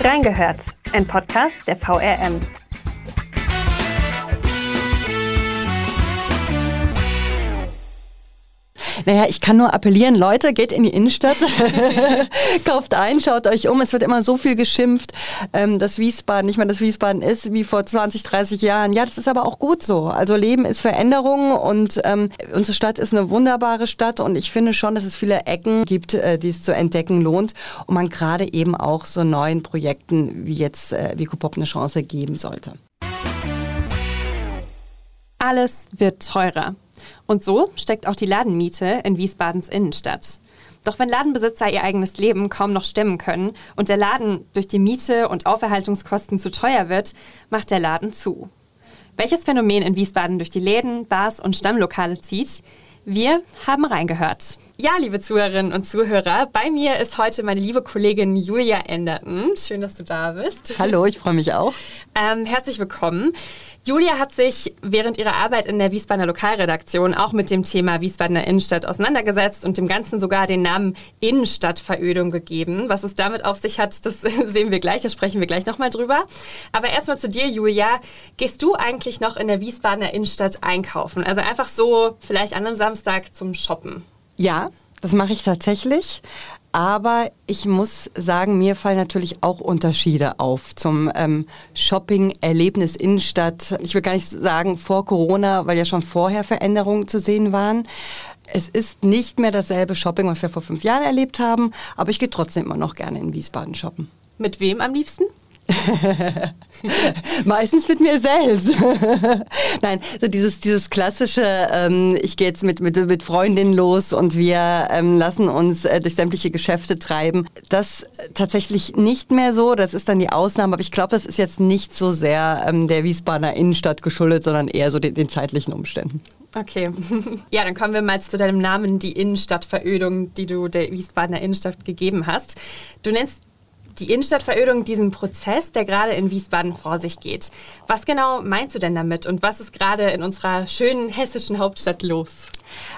Reingehört, ein Podcast der VRM. Naja, ich kann nur appellieren, Leute, geht in die Innenstadt, kauft ein, schaut euch um. Es wird immer so viel geschimpft, ähm, dass Wiesbaden nicht mehr das Wiesbaden ist wie vor 20, 30 Jahren. Ja, das ist aber auch gut so. Also Leben ist Veränderung und ähm, unsere Stadt ist eine wunderbare Stadt und ich finde schon, dass es viele Ecken gibt, äh, die es zu entdecken lohnt und man gerade eben auch so neuen Projekten wie jetzt äh, Vicopop eine Chance geben sollte. Alles wird teurer. Und so steckt auch die Ladenmiete in Wiesbadens Innenstadt. Doch wenn Ladenbesitzer ihr eigenes Leben kaum noch stemmen können und der Laden durch die Miete und Auferhaltungskosten zu teuer wird, macht der Laden zu. Welches Phänomen in Wiesbaden durch die Läden, Bars und Stammlokale zieht, wir haben reingehört. Ja, liebe Zuhörerinnen und Zuhörer, bei mir ist heute meine liebe Kollegin Julia Enderton. Schön, dass du da bist. Hallo, ich freue mich auch. Ähm, herzlich willkommen. Julia hat sich während ihrer Arbeit in der Wiesbadener Lokalredaktion auch mit dem Thema Wiesbadener Innenstadt auseinandergesetzt und dem Ganzen sogar den Namen Innenstadtverödung gegeben. Was es damit auf sich hat, das sehen wir gleich, da sprechen wir gleich nochmal drüber. Aber erstmal zu dir, Julia. Gehst du eigentlich noch in der Wiesbadener Innenstadt einkaufen? Also einfach so vielleicht an einem Samstag zum Shoppen? Ja, das mache ich tatsächlich. Aber ich muss sagen, mir fallen natürlich auch Unterschiede auf zum ähm, Shopping-Erlebnis Innenstadt. Ich will gar nicht sagen vor Corona, weil ja schon vorher Veränderungen zu sehen waren. Es ist nicht mehr dasselbe Shopping, was wir vor fünf Jahren erlebt haben, aber ich gehe trotzdem immer noch gerne in Wiesbaden shoppen. Mit wem am liebsten? Meistens mit mir selbst. Nein, so dieses, dieses klassische, ähm, ich gehe jetzt mit, mit, mit Freundinnen los und wir ähm, lassen uns äh, durch sämtliche Geschäfte treiben. Das tatsächlich nicht mehr so, das ist dann die Ausnahme, aber ich glaube, das ist jetzt nicht so sehr ähm, der Wiesbadener Innenstadt geschuldet, sondern eher so den, den zeitlichen Umständen. Okay. Ja, dann kommen wir mal zu deinem Namen, die Innenstadtverödung, die du der Wiesbadener Innenstadt gegeben hast. Du nennst die Innenstadtverödung, diesen Prozess, der gerade in Wiesbaden vor sich geht. Was genau meinst du denn damit und was ist gerade in unserer schönen hessischen Hauptstadt los?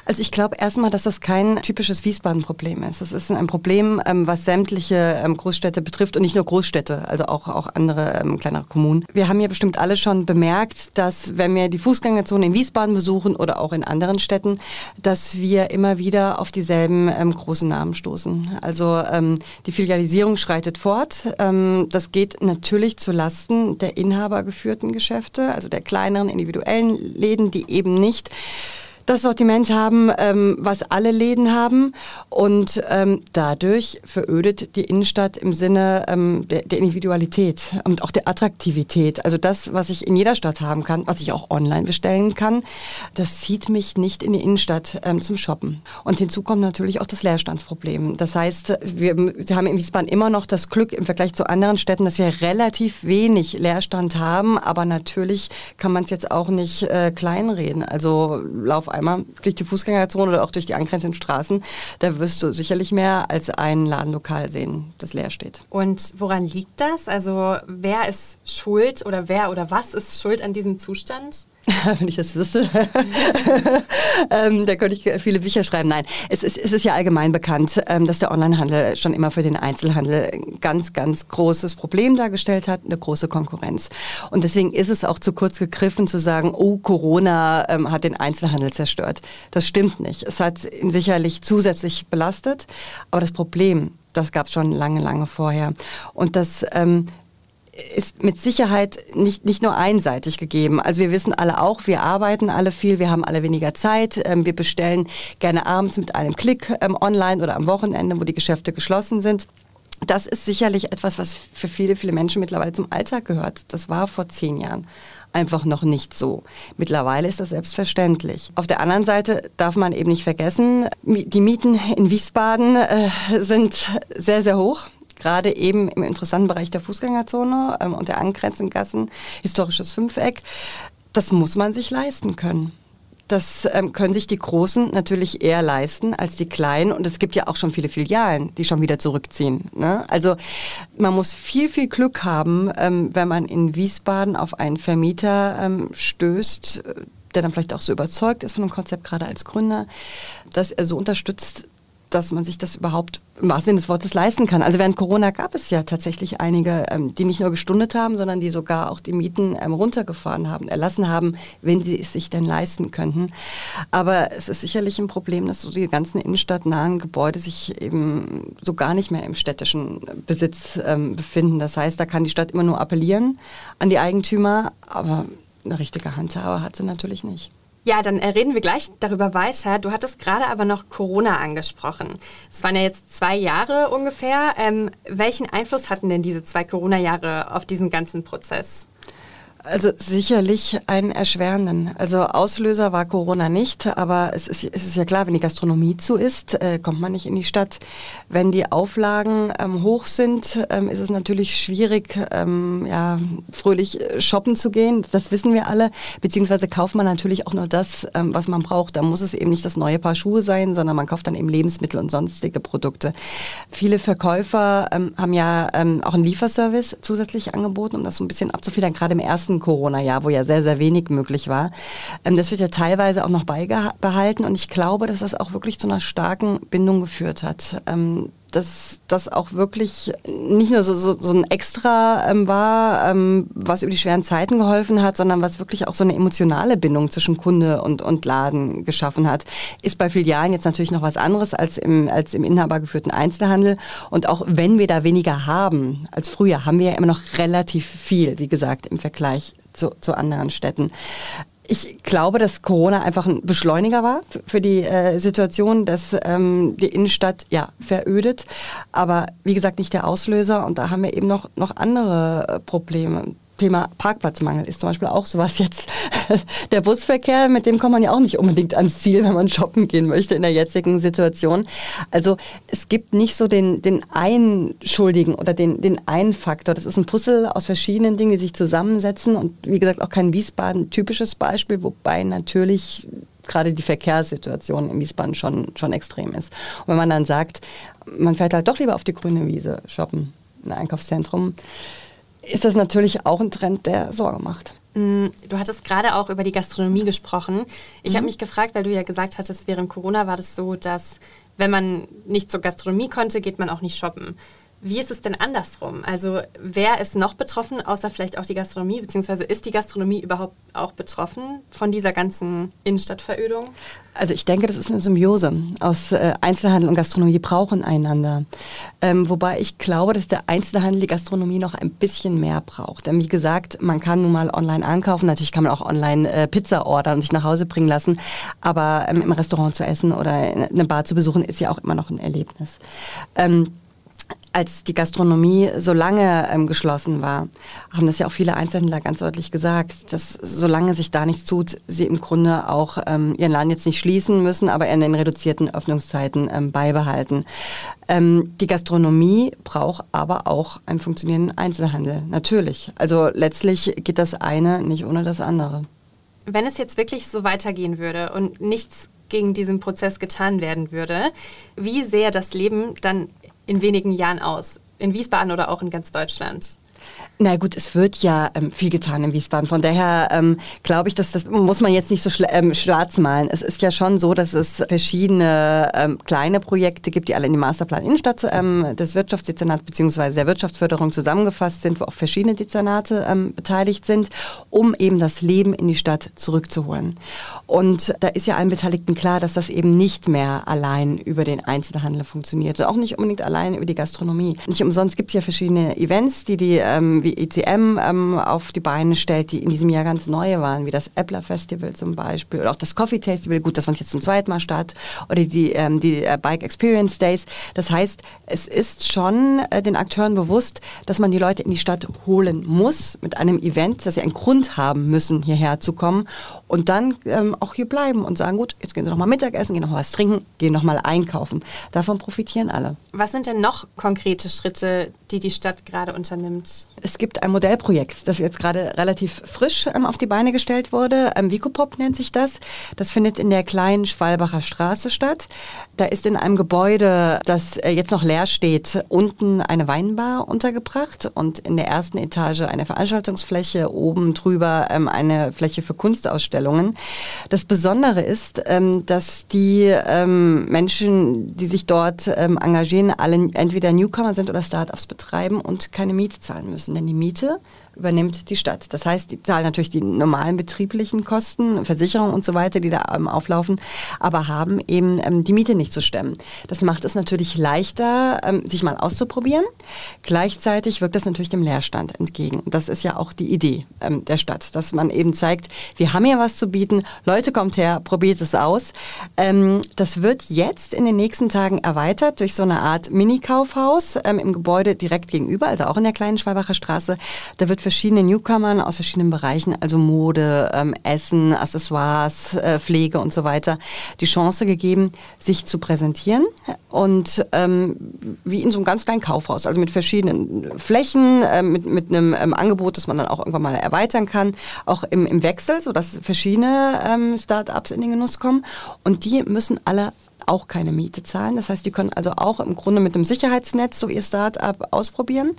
Also ich glaube erstmal, dass das kein typisches Wiesbaden-Problem ist. Es ist ein Problem, ähm, was sämtliche ähm, Großstädte betrifft und nicht nur Großstädte, also auch, auch andere ähm, kleinere Kommunen. Wir haben ja bestimmt alle schon bemerkt, dass wenn wir die Fußgängerzone in Wiesbaden besuchen oder auch in anderen Städten, dass wir immer wieder auf dieselben ähm, großen Namen stoßen. Also ähm, die Filialisierung schreitet fort. Ähm, das geht natürlich zu Lasten der inhabergeführten Geschäfte, also der kleineren individuellen Läden, die eben nicht das Sortiment haben, ähm, was alle Läden haben. Und ähm, dadurch verödet die Innenstadt im Sinne ähm, der, der, Individualität und auch der Attraktivität. Also das, was ich in jeder Stadt haben kann, was ich auch online bestellen kann, das zieht mich nicht in die Innenstadt ähm, zum Shoppen. Und hinzu kommt natürlich auch das Leerstandsproblem. Das heißt, wir, haben in Wiesbaden immer noch das Glück im Vergleich zu anderen Städten, dass wir relativ wenig Leerstand haben. Aber natürlich kann man es jetzt auch nicht äh, kleinreden. Also lauf einmal durch die Fußgängerzone oder auch durch die angrenzenden Straßen, da wirst du sicherlich mehr als ein Ladenlokal sehen, das leer steht. Und woran liegt das? Also wer ist schuld oder wer oder was ist schuld an diesem Zustand? wenn ich das wüsste, ähm, da könnte ich viele Bücher schreiben. Nein, es ist, es ist ja allgemein bekannt, ähm, dass der Onlinehandel schon immer für den Einzelhandel ein ganz, ganz großes Problem dargestellt hat, eine große Konkurrenz. Und deswegen ist es auch zu kurz gegriffen zu sagen, oh, Corona ähm, hat den Einzelhandel zerstört. Das stimmt nicht. Es hat ihn sicherlich zusätzlich belastet, aber das Problem, das gab es schon lange, lange vorher. Und das ähm, ist mit Sicherheit nicht, nicht nur einseitig gegeben. Also wir wissen alle auch, wir arbeiten alle viel, wir haben alle weniger Zeit. Ähm, wir bestellen gerne abends mit einem Klick ähm, online oder am Wochenende, wo die Geschäfte geschlossen sind. Das ist sicherlich etwas, was für viele, viele Menschen mittlerweile zum Alltag gehört. Das war vor zehn Jahren einfach noch nicht so. Mittlerweile ist das selbstverständlich. Auf der anderen Seite darf man eben nicht vergessen, die Mieten in Wiesbaden äh, sind sehr, sehr hoch gerade eben im interessanten Bereich der Fußgängerzone ähm, und der angrenzenden Gassen, historisches Fünfeck. Das muss man sich leisten können. Das ähm, können sich die Großen natürlich eher leisten als die Kleinen. Und es gibt ja auch schon viele Filialen, die schon wieder zurückziehen. Ne? Also man muss viel, viel Glück haben, ähm, wenn man in Wiesbaden auf einen Vermieter ähm, stößt, der dann vielleicht auch so überzeugt ist von dem Konzept, gerade als Gründer, dass er so unterstützt, dass man sich das überhaupt im wahrsten Sinne des Wortes leisten kann. Also während Corona gab es ja tatsächlich einige, ähm, die nicht nur gestundet haben, sondern die sogar auch die Mieten ähm, runtergefahren haben, erlassen haben, wenn sie es sich denn leisten könnten. Aber es ist sicherlich ein Problem, dass so die ganzen innenstadtnahen Gebäude sich eben so gar nicht mehr im städtischen Besitz ähm, befinden. Das heißt, da kann die Stadt immer nur appellieren an die Eigentümer, aber eine richtige Handhabe hat sie natürlich nicht. Ja, dann reden wir gleich darüber weiter. Du hattest gerade aber noch Corona angesprochen. Es waren ja jetzt zwei Jahre ungefähr. Ähm, welchen Einfluss hatten denn diese zwei Corona-Jahre auf diesen ganzen Prozess? Also sicherlich einen erschwerenden. Also Auslöser war Corona nicht, aber es ist, es ist ja klar, wenn die Gastronomie zu ist, äh, kommt man nicht in die Stadt. Wenn die Auflagen ähm, hoch sind, ähm, ist es natürlich schwierig, ähm, ja, fröhlich äh, shoppen zu gehen. Das wissen wir alle. Beziehungsweise kauft man natürlich auch nur das, ähm, was man braucht. Da muss es eben nicht das neue Paar Schuhe sein, sondern man kauft dann eben Lebensmittel und sonstige Produkte. Viele Verkäufer ähm, haben ja ähm, auch einen Lieferservice zusätzlich angeboten, um das so ein bisschen abzufedern, gerade im ersten ersten Corona-Jahr, wo ja sehr, sehr wenig möglich war. Ähm, das wird ja teilweise auch noch beibehalten und ich glaube, dass das auch wirklich zu einer starken Bindung geführt hat. Dass das auch wirklich nicht nur so, so, so ein Extra ähm, war, ähm, was über die schweren Zeiten geholfen hat, sondern was wirklich auch so eine emotionale Bindung zwischen Kunde und, und Laden geschaffen hat. Ist bei Filialen jetzt natürlich noch was anderes als im, als im inhabergeführten Einzelhandel. Und auch wenn wir da weniger haben als früher, haben wir ja immer noch relativ viel, wie gesagt, im Vergleich zu, zu anderen Städten. Ich glaube, dass Corona einfach ein Beschleuniger war für die äh, Situation, dass ähm, die Innenstadt ja verödet. Aber wie gesagt, nicht der Auslöser. Und da haben wir eben noch, noch andere äh, Probleme. Thema Parkplatzmangel ist zum Beispiel auch sowas jetzt. Der Busverkehr, mit dem kommt man ja auch nicht unbedingt ans Ziel, wenn man shoppen gehen möchte in der jetzigen Situation. Also es gibt nicht so den, den einen Schuldigen oder den, den einen Faktor. Das ist ein Puzzle aus verschiedenen Dingen, die sich zusammensetzen und wie gesagt auch kein Wiesbaden-typisches Beispiel, wobei natürlich gerade die Verkehrssituation in Wiesbaden schon, schon extrem ist. Und wenn man dann sagt, man fährt halt doch lieber auf die grüne Wiese shoppen, ein Einkaufszentrum, ist das natürlich auch ein Trend, der Sorge macht. Mm, du hattest gerade auch über die Gastronomie gesprochen. Ich mhm. habe mich gefragt, weil du ja gesagt hattest, während Corona war das so, dass wenn man nicht zur Gastronomie konnte, geht man auch nicht shoppen. Wie ist es denn andersrum? Also wer ist noch betroffen, außer vielleicht auch die Gastronomie, beziehungsweise ist die Gastronomie überhaupt auch betroffen von dieser ganzen Innenstadtverödung? Also ich denke, das ist eine Symbiose aus äh, Einzelhandel und Gastronomie, die brauchen einander. Ähm, wobei ich glaube, dass der Einzelhandel die Gastronomie noch ein bisschen mehr braucht. Denn wie gesagt, man kann nun mal online einkaufen, natürlich kann man auch online äh, Pizza ordern und sich nach Hause bringen lassen, aber ähm, im Restaurant zu essen oder eine Bar zu besuchen, ist ja auch immer noch ein Erlebnis. Ähm, als die Gastronomie so lange ähm, geschlossen war, haben das ja auch viele Einzelhändler ganz deutlich gesagt, dass solange sich da nichts tut, sie im Grunde auch ähm, ihren Laden jetzt nicht schließen müssen, aber in den reduzierten Öffnungszeiten ähm, beibehalten. Ähm, die Gastronomie braucht aber auch einen funktionierenden Einzelhandel, natürlich. Also letztlich geht das eine nicht ohne das andere. Wenn es jetzt wirklich so weitergehen würde und nichts gegen diesen Prozess getan werden würde, wie sähe das Leben dann in wenigen Jahren aus? In Wiesbaden oder auch in ganz Deutschland? Na gut, es wird ja ähm, viel getan in Wiesbaden. Von daher ähm, glaube ich, dass das muss man jetzt nicht so ähm, schwarz malen. Es ist ja schon so, dass es verschiedene ähm, kleine Projekte gibt, die alle in dem Masterplan Innenstadt ähm, des Wirtschaftsdezernats bzw. der Wirtschaftsförderung zusammengefasst sind, wo auch verschiedene Dezernate ähm, beteiligt sind, um eben das Leben in die Stadt zurückzuholen. Und da ist ja allen Beteiligten klar, dass das eben nicht mehr allein über den Einzelhandel funktioniert und auch nicht unbedingt allein über die Gastronomie. Nicht umsonst gibt es ja verschiedene Events, die die ähm, wie ECM ähm, auf die Beine stellt, die in diesem Jahr ganz neue waren, wie das Appler Festival zum Beispiel oder auch das Coffee Festival, gut, das fand jetzt zum zweiten Mal statt, oder die, ähm, die äh, Bike Experience Days. Das heißt, es ist schon äh, den Akteuren bewusst, dass man die Leute in die Stadt holen muss mit einem Event, dass sie einen Grund haben müssen, hierher zu kommen und dann ähm, auch hier bleiben und sagen, gut, jetzt gehen Sie noch mal Mittagessen, gehen noch mal was trinken, gehen noch mal einkaufen. Davon profitieren alle. Was sind denn noch konkrete Schritte, die die Stadt gerade unternimmt? Es gibt ein Modellprojekt, das jetzt gerade relativ frisch ähm, auf die Beine gestellt wurde. Ähm, Vicopop nennt sich das. Das findet in der kleinen Schwalbacher Straße statt. Da ist in einem Gebäude, das äh, jetzt noch leer steht, unten eine Weinbar untergebracht und in der ersten Etage eine Veranstaltungsfläche, oben drüber ähm, eine Fläche für Kunstausstellungen. Das Besondere ist, ähm, dass die ähm, Menschen, die sich dort ähm, engagieren, alle entweder Newcomer sind oder Startups betreiben und keine Miete zahlen müssen. Denn die Miete übernimmt die Stadt. Das heißt, die zahlen natürlich die normalen betrieblichen Kosten, Versicherungen und so weiter, die da ähm, auflaufen, aber haben eben ähm, die Miete nicht zu stemmen. Das macht es natürlich leichter, ähm, sich mal auszuprobieren. Gleichzeitig wirkt das natürlich dem Leerstand entgegen. Das ist ja auch die Idee der Stadt, dass man eben zeigt, wir haben hier was zu bieten, Leute kommt her, probiert es aus. Das wird jetzt in den nächsten Tagen erweitert durch so eine Art Mini-Kaufhaus im Gebäude direkt gegenüber, also auch in der kleinen Schwalbacher Straße. Da wird verschiedene Newcomern aus verschiedenen Bereichen, also Mode, ähm, Essen, Accessoires, äh, Pflege und so weiter, die Chance gegeben, sich zu präsentieren und ähm, wie in so einem ganz kleinen Kaufhaus, also mit verschiedenen Flächen, äh, mit, mit einem ähm, Angebot, das man dann auch irgendwann mal erweitern kann, auch im, im Wechsel, sodass verschiedene ähm, Start-ups in den Genuss kommen. Und die müssen alle auch keine Miete zahlen. Das heißt, die können also auch im Grunde mit einem Sicherheitsnetz so ihr Start-up ausprobieren.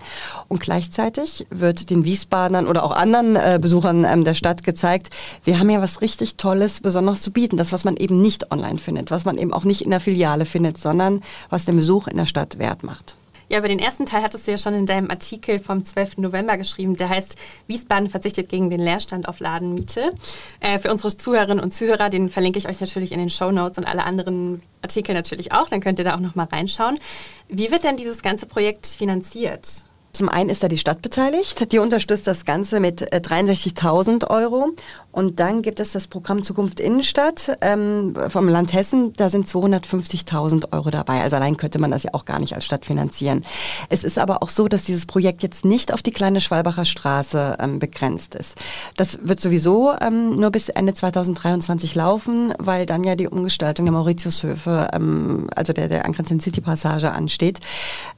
Und gleichzeitig wird den Wiesbadern oder auch anderen äh, Besuchern ähm, der Stadt gezeigt, wir haben ja was richtig Tolles, Besonderes zu bieten. Das, was man eben nicht online findet, was man eben auch nicht in der Filiale findet, sondern was den Besuch in der Stadt wert macht. Ja, über den ersten Teil hattest du ja schon in deinem Artikel vom 12. November geschrieben. Der heißt, Wiesbaden verzichtet gegen den Leerstand auf Ladenmiete. Äh, für unsere Zuhörerinnen und Zuhörer, den verlinke ich euch natürlich in den Show Notes und alle anderen Artikel natürlich auch. Dann könnt ihr da auch nochmal reinschauen. Wie wird denn dieses ganze Projekt finanziert? Zum einen ist da die Stadt beteiligt, die unterstützt das Ganze mit 63.000 äh, Euro. Und dann gibt es das Programm Zukunft Innenstadt ähm, vom Land Hessen, da sind 250.000 Euro dabei. Also allein könnte man das ja auch gar nicht als Stadt finanzieren. Es ist aber auch so, dass dieses Projekt jetzt nicht auf die kleine Schwalbacher Straße ähm, begrenzt ist. Das wird sowieso ähm, nur bis Ende 2023 laufen, weil dann ja die Umgestaltung der Mauritiushöfe, ähm, also der, der angrenzenden City Passage ansteht.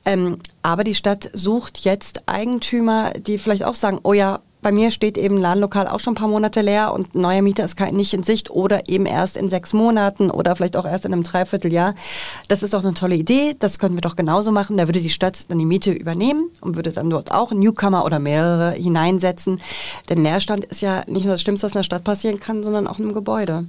Ähm, aber die Stadt sucht jetzt Eigentümer, die vielleicht auch sagen, oh ja, bei mir steht eben Ladenlokal auch schon ein paar Monate leer und neuer Mieter ist nicht in Sicht oder eben erst in sechs Monaten oder vielleicht auch erst in einem Dreivierteljahr. Das ist doch eine tolle Idee, das können wir doch genauso machen. Da würde die Stadt dann die Miete übernehmen und würde dann dort auch Newcomer oder mehrere hineinsetzen. Denn Leerstand ist ja nicht nur das Schlimmste, was in der Stadt passieren kann, sondern auch in einem Gebäude.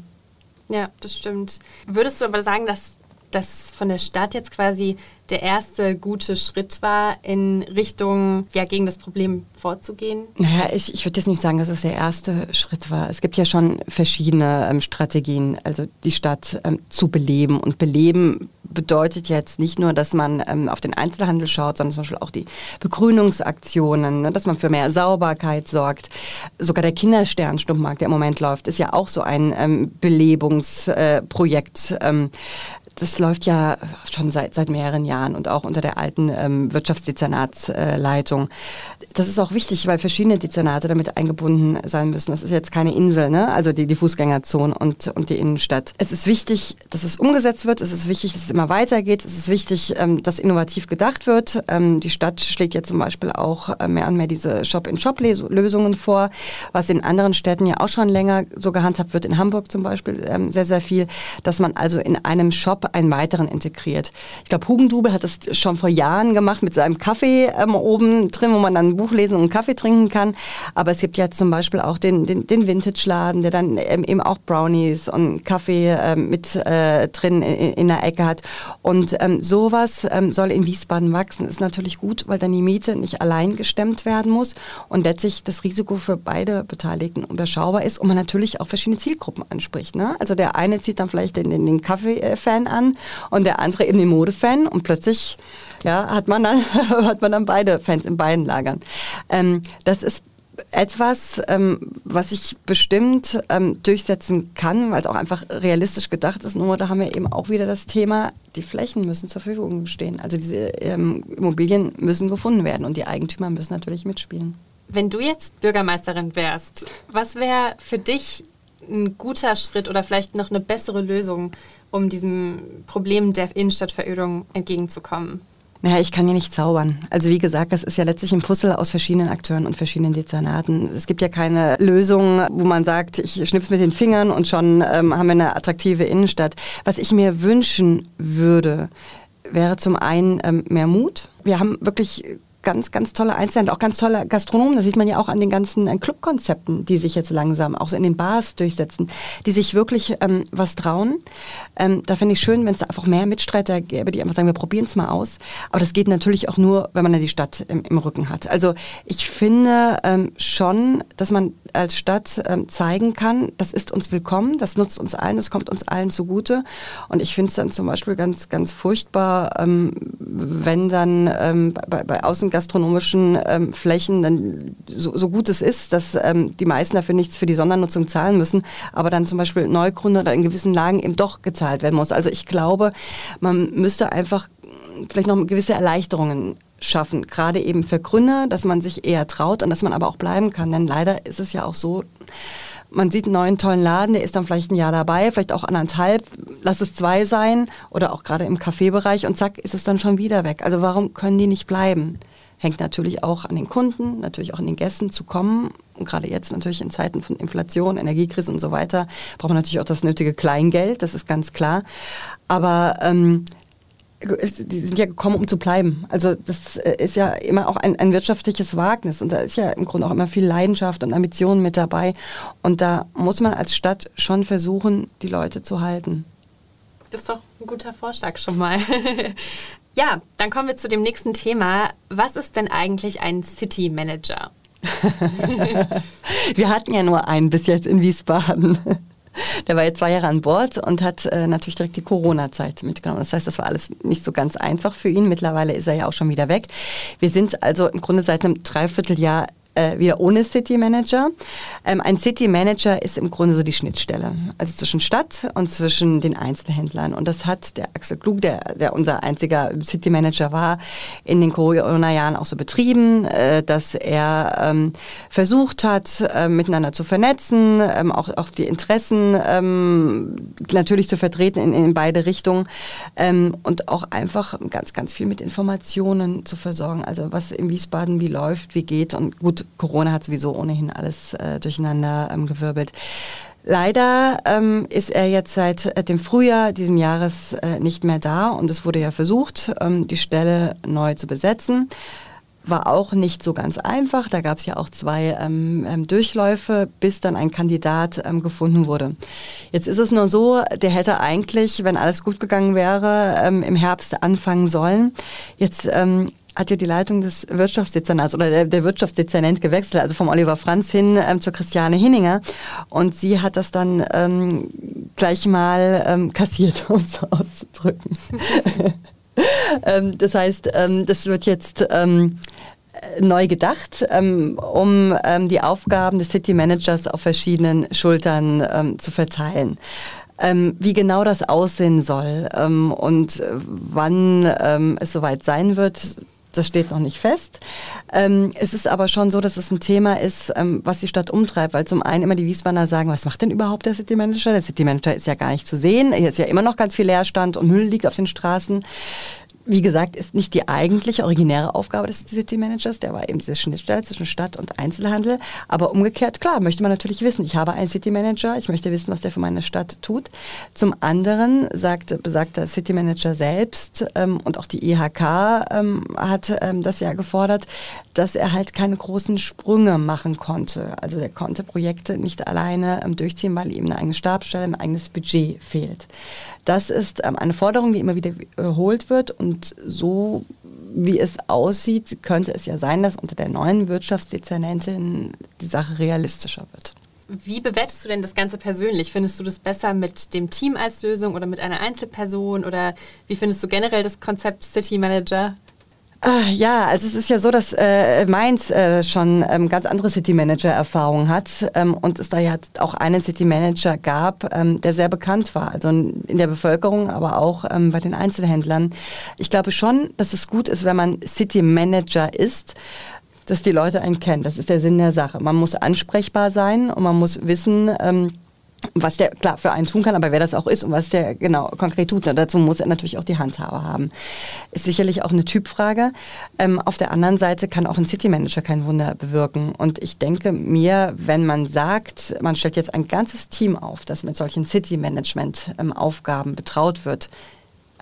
Ja, das stimmt. Würdest du aber sagen, dass das von der Stadt jetzt quasi der erste gute Schritt war, in Richtung, ja, gegen das Problem vorzugehen? Naja, ich, ich würde jetzt nicht sagen, dass es der erste Schritt war. Es gibt ja schon verschiedene ähm, Strategien, also die Stadt ähm, zu beleben. Und beleben bedeutet jetzt nicht nur, dass man ähm, auf den Einzelhandel schaut, sondern zum Beispiel auch die Begrünungsaktionen, ne, dass man für mehr Sauberkeit sorgt. Sogar der Kindersternstumpfmarkt, der im Moment läuft, ist ja auch so ein ähm, Belebungsprojekt. Äh, das läuft ja schon seit, seit mehreren Jahren und auch unter der alten ähm, Wirtschaftsdezernatsleitung. das ist auch wichtig, weil verschiedene Dezernate damit eingebunden sein müssen. Das ist jetzt keine Insel, ne? also die, die Fußgängerzone und, und die Innenstadt. Es ist wichtig, dass es umgesetzt wird. Es ist wichtig, dass es immer weitergeht. Es ist wichtig, ähm, dass innovativ gedacht wird. Ähm, die Stadt schlägt ja zum Beispiel auch äh, mehr und mehr diese Shop-in-Shop-Lösungen vor, was in anderen Städten ja auch schon länger so gehandhabt wird. In Hamburg zum Beispiel ähm, sehr, sehr viel, dass man also in einem Shop einen weiteren integriert. Ich glaube, Hugendubel hat das schon vor Jahren gemacht mit seinem Kaffee ähm, oben drin, wo man dann ein Buch lesen und einen Kaffee trinken kann. Aber es gibt ja zum Beispiel auch den, den, den Vintage-Laden, der dann ähm, eben auch Brownies und Kaffee ähm, mit äh, drin in, in, der Ecke hat. Und ähm, sowas ähm, soll in Wiesbaden wachsen. Ist natürlich gut, weil dann die Miete nicht allein gestemmt werden muss und letztlich das Risiko für beide Beteiligten überschaubar ist und man natürlich auch verschiedene Zielgruppen anspricht. Ne? Also der eine zieht dann vielleicht den, den, den Kaffee-Fan an und der andere eben den Modefan und plötzlich ja, hat, man dann, hat man dann beide Fans in beiden Lagern. Ähm, das ist etwas, ähm, was ich bestimmt ähm, durchsetzen kann, weil es auch einfach realistisch gedacht ist. Nur da haben wir eben auch wieder das Thema, die Flächen müssen zur Verfügung stehen. Also diese ähm, Immobilien müssen gefunden werden und die Eigentümer müssen natürlich mitspielen. Wenn du jetzt Bürgermeisterin wärst, was wäre für dich ein guter Schritt oder vielleicht noch eine bessere Lösung, um diesem Problem der Innenstadtverödung entgegenzukommen? Naja, ich kann ja nicht zaubern. Also wie gesagt, das ist ja letztlich ein Puzzle aus verschiedenen Akteuren und verschiedenen Dezernaten. Es gibt ja keine Lösung, wo man sagt, ich schnips mit den Fingern und schon ähm, haben wir eine attraktive Innenstadt. Was ich mir wünschen würde, wäre zum einen ähm, mehr Mut. Wir haben wirklich ganz, ganz tolle Einzelhändler, auch ganz tolle Gastronomen. Das sieht man ja auch an den ganzen äh, Clubkonzepten, die sich jetzt langsam auch so in den Bars durchsetzen, die sich wirklich ähm, was trauen. Ähm, da finde ich schön, wenn es einfach mehr Mitstreiter gäbe, die einfach sagen, wir probieren es mal aus. Aber das geht natürlich auch nur, wenn man ja die Stadt im, im Rücken hat. Also ich finde ähm, schon, dass man als Stadt ähm, zeigen kann, das ist uns willkommen, das nutzt uns allen, das kommt uns allen zugute. Und ich finde es dann zum Beispiel ganz, ganz furchtbar, ähm, wenn dann ähm, bei, bei außengastronomischen ähm, Flächen dann so, so, gut es ist, dass ähm, die meisten dafür nichts für die Sondernutzung zahlen müssen, aber dann zum Beispiel Neugründe oder in gewissen Lagen eben doch gezahlt werden muss. Also ich glaube, man müsste einfach vielleicht noch gewisse Erleichterungen schaffen, gerade eben für Gründer, dass man sich eher traut und dass man aber auch bleiben kann. Denn leider ist es ja auch so, man sieht einen neuen tollen Laden, der ist dann vielleicht ein Jahr dabei, vielleicht auch anderthalb, lass es zwei sein oder auch gerade im Kaffeebereich und zack, ist es dann schon wieder weg. Also warum können die nicht bleiben? Hängt natürlich auch an den Kunden, natürlich auch an den Gästen zu kommen. Und gerade jetzt natürlich in Zeiten von Inflation, Energiekrise und so weiter, braucht man natürlich auch das nötige Kleingeld, das ist ganz klar. Aber ähm, die sind ja gekommen, um zu bleiben. Also das äh, ist ja immer auch ein, ein, wirtschaftliches Wagnis und da ist ja im Grunde auch immer viel Leidenschaft und Ambition mit dabei. Und da muss man als Stadt schon versuchen, die Leute zu halten. Das ist doch ein guter Vorschlag schon mal. ja, dann kommen wir zu dem nächsten Thema. Was ist denn eigentlich ein City Manager? wir hatten ja nur einen bis jetzt in Wiesbaden. Der war jetzt zwei Jahre an Bord und hat äh, natürlich direkt die Corona-Zeit mitgenommen. Das heißt, das war alles nicht so ganz einfach für ihn. Mittlerweile ist er ja auch schon wieder weg. Wir sind also im Grunde seit einem Dreivierteljahr äh, wieder ohne City Manager. Ähm, ein City Manager ist im Grunde so die Schnittstelle, also zwischen Stadt und zwischen den Einzelhändlern. Und das hat der Axel Klug, der, der unser einziger City Manager war, in den Corona-Jahren auch so betrieben, äh, dass er ähm, versucht hat, äh, miteinander zu vernetzen, ähm, auch, auch die Interessen ähm, natürlich zu vertreten in, in beide Richtungen ähm, und auch einfach ganz, ganz viel mit Informationen zu versorgen. Also was in Wiesbaden wie läuft, wie geht und gut, Corona hat sowieso ohnehin alles äh, durcheinander ähm, gewirbelt. Leider ähm, ist er jetzt seit äh, dem Frühjahr diesen Jahres äh, nicht mehr da und es wurde ja versucht, ähm, die Stelle neu zu besetzen. War auch nicht so ganz einfach. Da gab es ja auch zwei ähm, ähm, Durchläufe, bis dann ein Kandidat ähm, gefunden wurde. Jetzt ist es nur so, der hätte eigentlich, wenn alles gut gegangen wäre, ähm, im Herbst anfangen sollen. Jetzt hat ja die Leitung des Wirtschaftsdezernats oder der, der Wirtschaftsdezernent gewechselt, also vom Oliver Franz hin ähm, zur Christiane Hinninger. Und sie hat das dann ähm, gleich mal ähm, kassiert, um es auszudrücken. ähm, das heißt, ähm, das wird jetzt ähm, neu gedacht, um die Aufgaben des City Managers auf verschiedenen Schultern zu verteilen. Wie genau das aussehen soll und wann es soweit sein wird, das steht noch nicht fest. Ähm, es ist aber schon so, dass es ein Thema ist, ähm, was die Stadt umtreibt, weil zum einen immer die Wiesbadener sagen, was macht denn überhaupt der City Manager? Der City Manager ist ja gar nicht zu sehen. Hier ist ja immer noch ganz viel Leerstand und Müll liegt auf den Straßen wie gesagt, ist nicht die eigentliche originäre Aufgabe des City Managers. Der war eben diese Schnittstelle zwischen Stadt und Einzelhandel. Aber umgekehrt, klar, möchte man natürlich wissen, ich habe einen City Manager, ich möchte wissen, was der für meine Stadt tut. Zum anderen sagt besagter City Manager selbst ähm, und auch die IHK ähm, hat ähm, das ja gefordert, dass er halt keine großen Sprünge machen konnte. Also er konnte Projekte nicht alleine ähm, durchziehen, weil ihm eine eigene Stabsstelle, ein eigenes Budget fehlt. Das ist ähm, eine Forderung, die immer wieder wiederholt wird und so wie es aussieht, könnte es ja sein, dass unter der neuen Wirtschaftsdezernentin die Sache realistischer wird. Wie bewertest du denn das Ganze persönlich? Findest du das besser mit dem Team als Lösung oder mit einer Einzelperson? Oder wie findest du generell das Konzept City Manager? Ah, ja, also es ist ja so, dass äh, Mainz äh, schon ähm, ganz andere City Manager Erfahrungen hat ähm, und es da ja auch einen City Manager gab, ähm, der sehr bekannt war, also in der Bevölkerung, aber auch ähm, bei den Einzelhändlern. Ich glaube schon, dass es gut ist, wenn man City Manager ist, dass die Leute einen kennen. Das ist der Sinn der Sache. Man muss ansprechbar sein und man muss wissen, ähm, was der klar für einen tun kann, aber wer das auch ist und was der genau konkret tut. Und dazu muss er natürlich auch die Handhabe haben. Ist sicherlich auch eine Typfrage. Ähm, auf der anderen Seite kann auch ein City Manager kein Wunder bewirken. Und ich denke mir, wenn man sagt, man stellt jetzt ein ganzes Team auf, das mit solchen City Management ähm, Aufgaben betraut wird,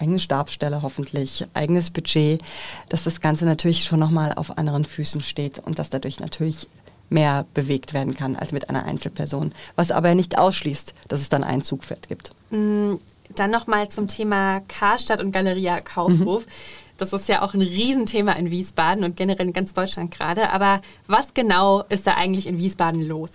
eigene Stabsstelle hoffentlich, eigenes Budget, dass das Ganze natürlich schon nochmal auf anderen Füßen steht und dass dadurch natürlich mehr bewegt werden kann als mit einer Einzelperson. Was aber nicht ausschließt, dass es dann ein Zugpferd gibt. Mm, dann nochmal zum Thema Karstadt und Galeria Kaufhof. Mhm. Das ist ja auch ein Riesenthema in Wiesbaden und generell in ganz Deutschland gerade. Aber was genau ist da eigentlich in Wiesbaden los?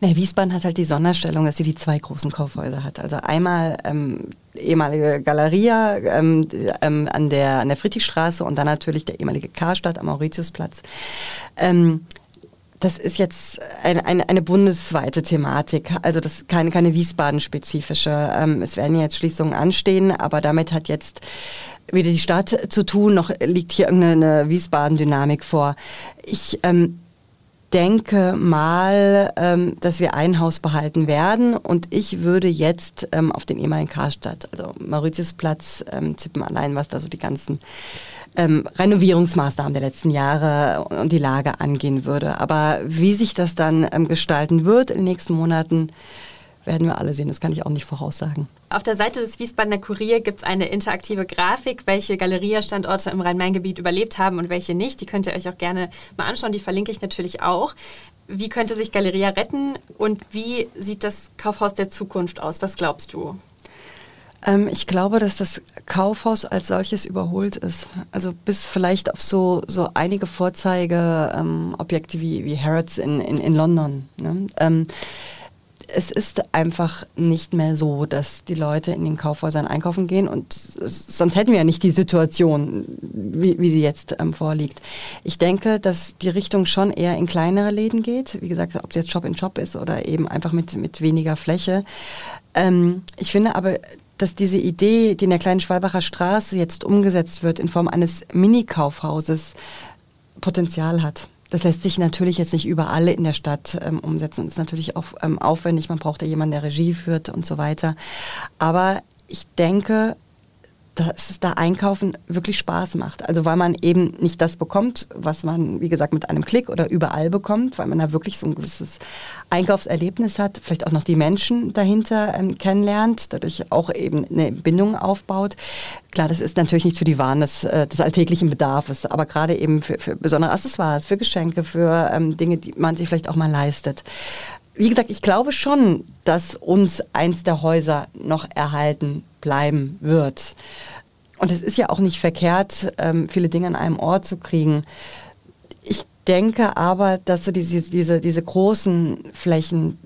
Na, Wiesbaden hat halt die Sonderstellung, dass sie die zwei großen Kaufhäuser hat. Also einmal ähm, ehemalige Galeria ähm, ähm, an, der, an der Friedrichstraße und dann natürlich der ehemalige Karstadt am Mauritiusplatz. Ähm, das ist jetzt eine, eine, eine, bundesweite Thematik, also das ist keine, keine Wiesbaden-spezifische. Ähm, es werden jetzt Schließungen anstehen, aber damit hat jetzt weder die Stadt zu tun, noch liegt hier irgendeine Wiesbaden-Dynamik vor. Ich ähm, denke mal, ähm, dass wir ein Haus behalten werden und ich würde jetzt ähm, auf den ehemaligen Karstadt, also Mauritiusplatz, ähm, tippen allein, was da so die ganzen ähm, Renovierungsmaßnahmen der letzten Jahre und die Lage angehen würde. Aber wie sich das dann ähm, gestalten wird in den nächsten Monaten, werden wir alle sehen. Das kann ich auch nicht voraussagen. Auf der Seite des Wiesbadener Kurier gibt es eine interaktive Grafik, welche Galeria-Standorte im Rhein-Main-Gebiet überlebt haben und welche nicht. Die könnt ihr euch auch gerne mal anschauen. Die verlinke ich natürlich auch. Wie könnte sich Galeria retten und wie sieht das Kaufhaus der Zukunft aus? Was glaubst du? Ähm, ich glaube, dass das Kaufhaus als solches überholt ist. Also bis vielleicht auf so, so einige Vorzeigeobjekte ähm, wie, wie Harrods in, in, in London. Ne? Ähm, es ist einfach nicht mehr so, dass die Leute in den Kaufhäusern einkaufen gehen und sonst hätten wir ja nicht die Situation, wie, wie sie jetzt ähm, vorliegt. Ich denke, dass die Richtung schon eher in kleinere Läden geht. Wie gesagt, ob es jetzt Shop in Shop ist oder eben einfach mit, mit weniger Fläche. Ähm, ich finde aber, dass diese Idee, die in der kleinen Schwalbacher Straße jetzt umgesetzt wird in Form eines Mini-Kaufhauses, Potenzial hat. Das lässt sich natürlich jetzt nicht überall in der Stadt ähm, umsetzen und ist natürlich auch ähm, aufwendig. Man braucht ja jemanden, der Regie führt und so weiter. Aber ich denke, dass es da Einkaufen wirklich Spaß macht. Also weil man eben nicht das bekommt, was man, wie gesagt, mit einem Klick oder überall bekommt, weil man da wirklich so ein gewisses Einkaufserlebnis hat, vielleicht auch noch die Menschen dahinter ähm, kennenlernt, dadurch auch eben eine Bindung aufbaut. Klar, das ist natürlich nicht für die Waren des, äh, des alltäglichen Bedarfs, aber gerade eben für, für besondere Accessoires, für Geschenke, für ähm, Dinge, die man sich vielleicht auch mal leistet wie gesagt, ich glaube schon, dass uns eins der Häuser noch erhalten bleiben wird. Und es ist ja auch nicht verkehrt, ähm, viele Dinge an einem Ort zu kriegen. Ich denke aber, dass so diese, diese, diese großen Flächen,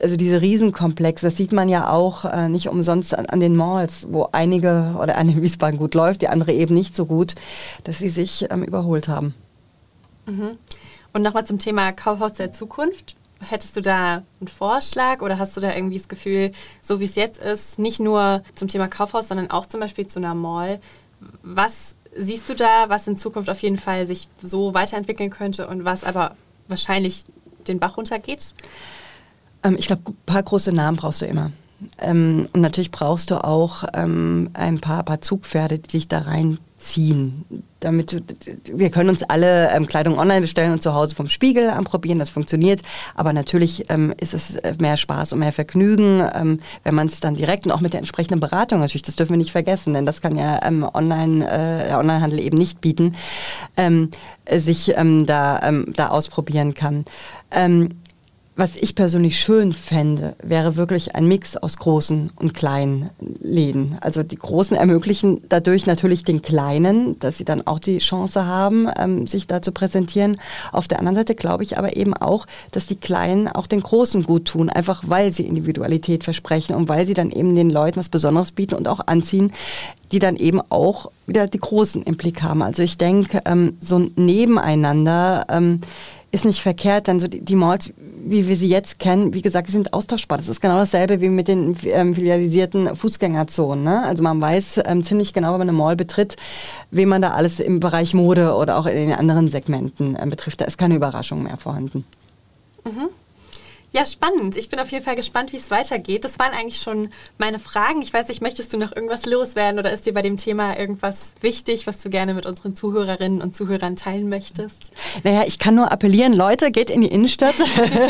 also diese Riesenkomplexe, das sieht man ja auch äh, nicht umsonst an, an, den Malls, wo einige oder eine Wiesbaden gut läuft, die andere eben nicht so gut, dass sie sich ähm, überholt haben. Mhm. Und nochmal zum Thema Kaufhaus der Zukunft. Hättest du da einen Vorschlag oder hast du da irgendwie das Gefühl, so wie es jetzt ist, nicht nur zum Thema Kaufhaus, sondern auch zum Beispiel zu einer Mall? Was siehst du da, was in Zukunft auf jeden Fall sich so weiterentwickeln könnte und was aber wahrscheinlich den Bach runtergeht? Ähm, ich glaube, ein paar große Namen brauchst du immer. Ähm, und natürlich brauchst du auch ähm, ein paar, paar Zugpferde, die dich da reinziehen. Damit wir können uns alle ähm, Kleidung online bestellen und zu Hause vom Spiegel anprobieren, das funktioniert. Aber natürlich ähm, ist es äh, mehr Spaß und mehr Vergnügen, ähm, wenn man es dann direkt und auch mit der entsprechenden Beratung natürlich, das dürfen wir nicht vergessen, denn das kann ja ähm, online, äh, der Onlinehandel eben nicht bieten, ähm, sich ähm, da, da ausprobieren kann. Was ich persönlich schön fände, wäre wirklich ein Mix aus großen und kleinen Läden. Also die Großen ermöglichen dadurch natürlich den Kleinen, dass sie dann auch die Chance haben, ähm, sich da zu präsentieren. Auf der anderen Seite glaube ich aber eben auch, dass die Kleinen auch den Großen gut tun, einfach weil sie Individualität versprechen und weil sie dann eben den Leuten was Besonderes bieten und auch anziehen, die dann eben auch wieder die Großen im Blick haben. Also ich denke, ähm, so ein Nebeneinander ähm, ist nicht verkehrt, denn so die, die Malls, wie wir sie jetzt kennen, wie gesagt, sind austauschbar. Das ist genau dasselbe wie mit den ähm, filialisierten Fußgängerzonen. Ne? Also man weiß ähm, ziemlich genau, wenn man eine Mall betritt, wen man da alles im Bereich Mode oder auch in den anderen Segmenten äh, betrifft. Da ist keine Überraschung mehr vorhanden. Mhm. Ja, spannend. Ich bin auf jeden Fall gespannt, wie es weitergeht. Das waren eigentlich schon meine Fragen. Ich weiß nicht, möchtest du noch irgendwas loswerden oder ist dir bei dem Thema irgendwas wichtig, was du gerne mit unseren Zuhörerinnen und Zuhörern teilen möchtest? Naja, ich kann nur appellieren, Leute, geht in die Innenstadt,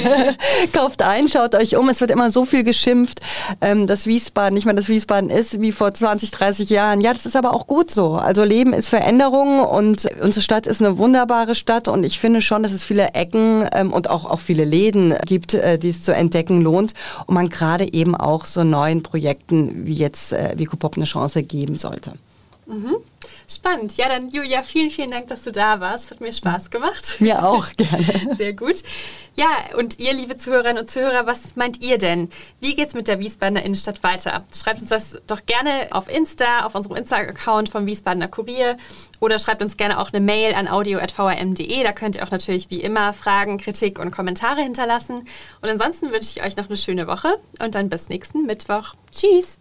kauft ein, schaut euch um. Es wird immer so viel geschimpft, ähm, dass Wiesbaden nicht mehr das Wiesbaden ist wie vor 20, 30 Jahren. Ja, das ist aber auch gut so. Also Leben ist Veränderung und unsere Stadt ist eine wunderbare Stadt und ich finde schon, dass es viele Ecken ähm, und auch, auch viele Läden gibt, äh, die es zu entdecken lohnt und man gerade eben auch so neuen Projekten wie jetzt äh, Vicopop eine Chance geben sollte. Mhm. Spannend. Ja, dann Julia, vielen, vielen Dank, dass du da warst. Hat mir Spaß gemacht. Mir auch, gerne. Sehr gut. Ja, und ihr, liebe Zuhörerinnen und Zuhörer, was meint ihr denn? Wie geht's mit der Wiesbadener Innenstadt weiter? Schreibt uns das doch gerne auf Insta, auf unserem Insta-Account vom Wiesbadener Kurier oder schreibt uns gerne auch eine Mail an audio.vrm.de. Da könnt ihr auch natürlich wie immer Fragen, Kritik und Kommentare hinterlassen. Und ansonsten wünsche ich euch noch eine schöne Woche und dann bis nächsten Mittwoch. Tschüss!